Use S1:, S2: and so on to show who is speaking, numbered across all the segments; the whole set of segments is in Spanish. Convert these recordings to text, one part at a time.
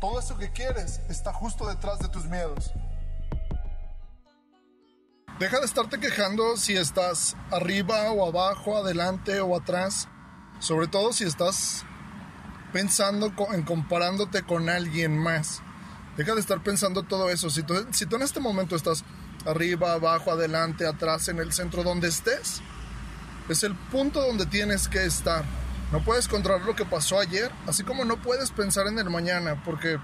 S1: Todo eso que quieres está justo detrás de tus miedos. Deja de estarte quejando si estás arriba o abajo, adelante o atrás. Sobre todo si estás pensando en comparándote con alguien más. Deja de estar pensando todo eso. Si tú, si tú en este momento estás arriba, abajo, adelante, atrás, en el centro, donde estés, es el punto donde tienes que estar. No puedes controlar lo que pasó ayer, así como no puedes pensar en el mañana, porque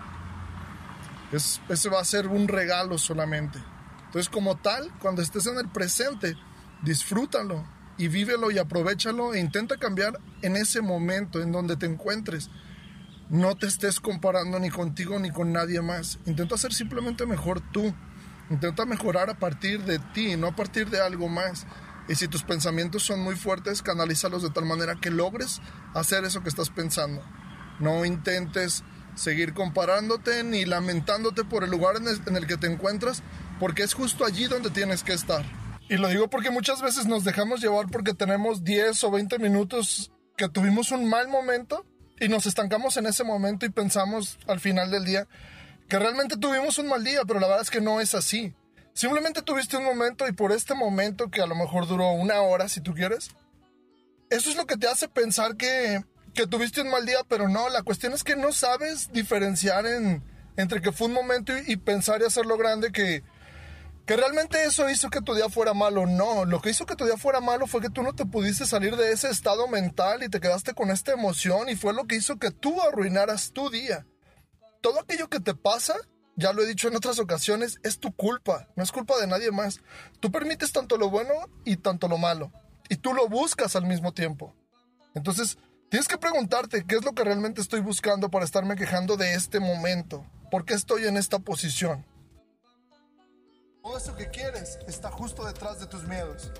S1: es, ese va a ser un regalo solamente. Entonces, como tal, cuando estés en el presente, disfrútalo y vívelo y aprovechalo e intenta cambiar en ese momento en donde te encuentres. No te estés comparando ni contigo ni con nadie más. Intenta ser simplemente mejor tú. Intenta mejorar a partir de ti, no a partir de algo más. Y si tus pensamientos son muy fuertes, canalízalos de tal manera que logres hacer eso que estás pensando. No intentes seguir comparándote ni lamentándote por el lugar en el, que te encuentras, porque es justo allí donde tienes que estar. Y lo digo porque muchas veces nos dejamos llevar porque tenemos 10 o 20 minutos que tuvimos un mal momento y nos estancamos en ese momento y pensamos al final del día que realmente tuvimos un mal día, pero la verdad es que no es así. Simplemente tuviste un momento y por este momento que a lo mejor duró una hora si tú quieres, eso es lo que te hace pensar que, que tuviste un mal día, pero no, la cuestión es que no sabes diferenciar en, entre que fue un momento y, y pensar y hacerlo grande que, que realmente eso hizo que tu día fuera malo. No, lo que hizo que tu día fuera malo fue que tú no te pudiste salir de ese estado mental y te quedaste con esta emoción y fue lo que hizo que tú arruinaras tu día. Todo aquello que te pasa, ya lo he dicho en otras ocasiones, es tu culpa, no es culpa de nadie más. Tú permites tanto lo bueno y tanto lo malo. Y tú lo buscas al mismo tiempo. Entonces, tienes que preguntarte qué es lo que realmente estoy buscando para estarme quejando de este momento. ¿Por qué estoy en esta posición? Todo eso que quieres está justo detrás de tus miedos.